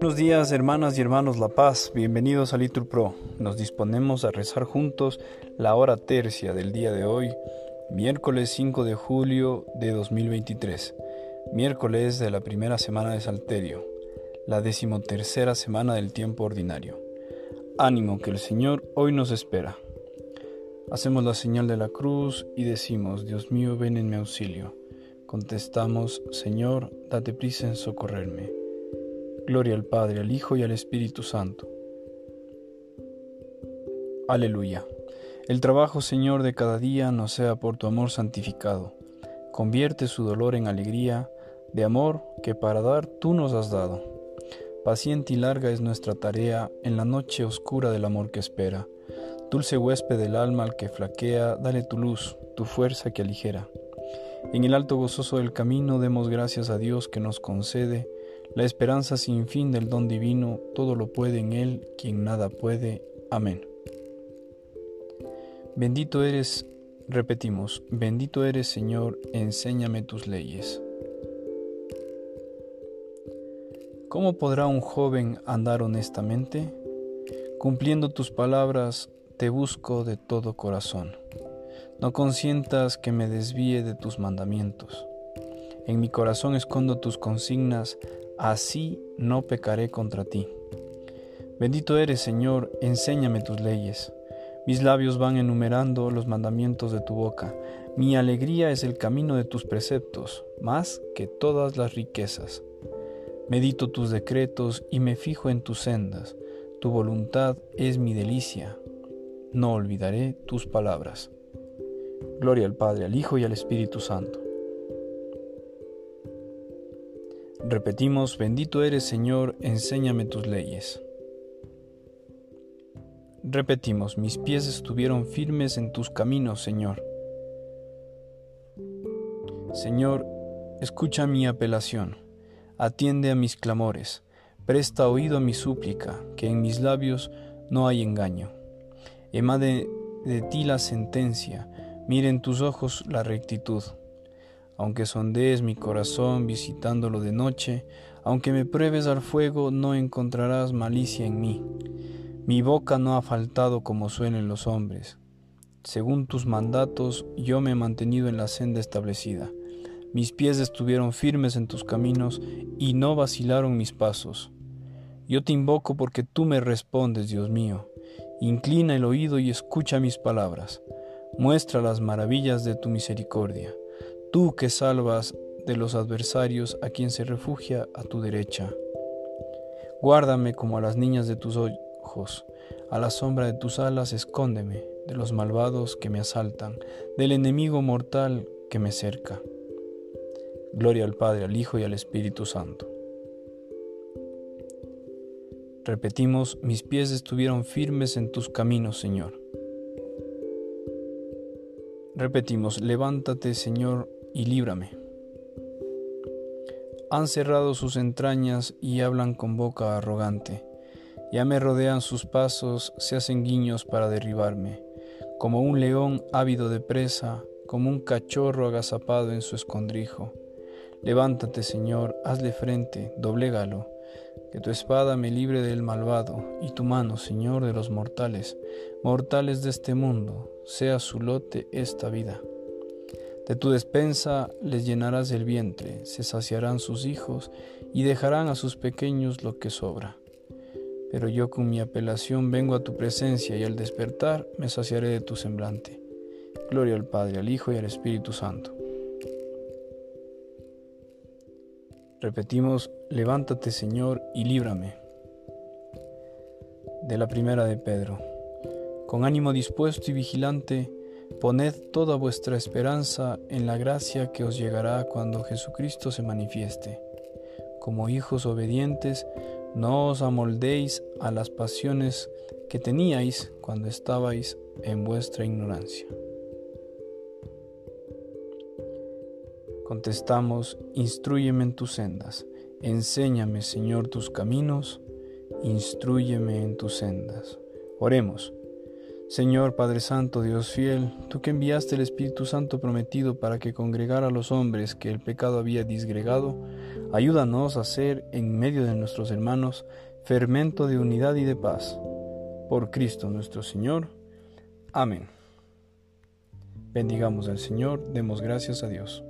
Buenos días hermanas y hermanos La Paz, bienvenidos a Litur Pro. Nos disponemos a rezar juntos la hora tercia del día de hoy, miércoles 5 de julio de 2023, miércoles de la primera semana de Salterio, la decimotercera semana del tiempo ordinario. Ánimo que el Señor hoy nos espera. Hacemos la señal de la cruz y decimos, Dios mío, ven en mi auxilio. Contestamos, Señor, date prisa en socorrerme. Gloria al Padre, al Hijo y al Espíritu Santo. Aleluya. El trabajo, Señor, de cada día nos sea por tu amor santificado. Convierte su dolor en alegría, de amor que para dar tú nos has dado. Paciente y larga es nuestra tarea en la noche oscura del amor que espera. Dulce huésped del alma al que flaquea, dale tu luz, tu fuerza que aligera. En el alto gozoso del camino demos gracias a Dios que nos concede la esperanza sin fin del don divino, todo lo puede en Él, quien nada puede. Amén. Bendito eres, repetimos, bendito eres Señor, enséñame tus leyes. ¿Cómo podrá un joven andar honestamente? Cumpliendo tus palabras, te busco de todo corazón. No consientas que me desvíe de tus mandamientos. En mi corazón escondo tus consignas, así no pecaré contra ti. Bendito eres, Señor, enséñame tus leyes. Mis labios van enumerando los mandamientos de tu boca. Mi alegría es el camino de tus preceptos, más que todas las riquezas. Medito tus decretos y me fijo en tus sendas. Tu voluntad es mi delicia. No olvidaré tus palabras. Gloria al Padre, al Hijo y al Espíritu Santo Repetimos, bendito eres Señor, enséñame tus leyes. Repetimos, mis pies estuvieron firmes en tus caminos, Señor. Señor, escucha mi apelación, atiende a mis clamores, presta oído a mi súplica, que en mis labios no hay engaño. Emade de ti la sentencia, mire en tus ojos la rectitud aunque sondees mi corazón visitándolo de noche, aunque me pruebes al fuego, no encontrarás malicia en mí. Mi boca no ha faltado como suelen los hombres. Según tus mandatos, yo me he mantenido en la senda establecida. Mis pies estuvieron firmes en tus caminos y no vacilaron mis pasos. Yo te invoco porque tú me respondes, Dios mío. Inclina el oído y escucha mis palabras. Muestra las maravillas de tu misericordia tú que salvas de los adversarios a quien se refugia a tu derecha. Guárdame como a las niñas de tus ojos, a la sombra de tus alas escóndeme de los malvados que me asaltan, del enemigo mortal que me cerca. Gloria al Padre, al Hijo y al Espíritu Santo. Repetimos, mis pies estuvieron firmes en tus caminos, Señor. Repetimos, levántate, Señor, y líbrame. Han cerrado sus entrañas y hablan con boca arrogante. Ya me rodean sus pasos, se hacen guiños para derribarme, como un león ávido de presa, como un cachorro agazapado en su escondrijo. Levántate, Señor, hazle frente, doblégalo, que tu espada me libre del malvado, y tu mano, Señor, de los mortales, mortales de este mundo, sea su lote esta vida. De tu despensa les llenarás el vientre, se saciarán sus hijos y dejarán a sus pequeños lo que sobra. Pero yo con mi apelación vengo a tu presencia y al despertar me saciaré de tu semblante. Gloria al Padre, al Hijo y al Espíritu Santo. Repetimos, levántate Señor y líbrame. De la primera de Pedro. Con ánimo dispuesto y vigilante, Poned toda vuestra esperanza en la gracia que os llegará cuando Jesucristo se manifieste. Como hijos obedientes, no os amoldéis a las pasiones que teníais cuando estabais en vuestra ignorancia. Contestamos, instruyeme en tus sendas, enséñame, Señor, tus caminos, instruyeme en tus sendas. Oremos. Señor Padre Santo, Dios fiel, tú que enviaste el Espíritu Santo prometido para que congregara a los hombres que el pecado había disgregado, ayúdanos a ser, en medio de nuestros hermanos, fermento de unidad y de paz. Por Cristo nuestro Señor. Amén. Bendigamos al Señor, demos gracias a Dios.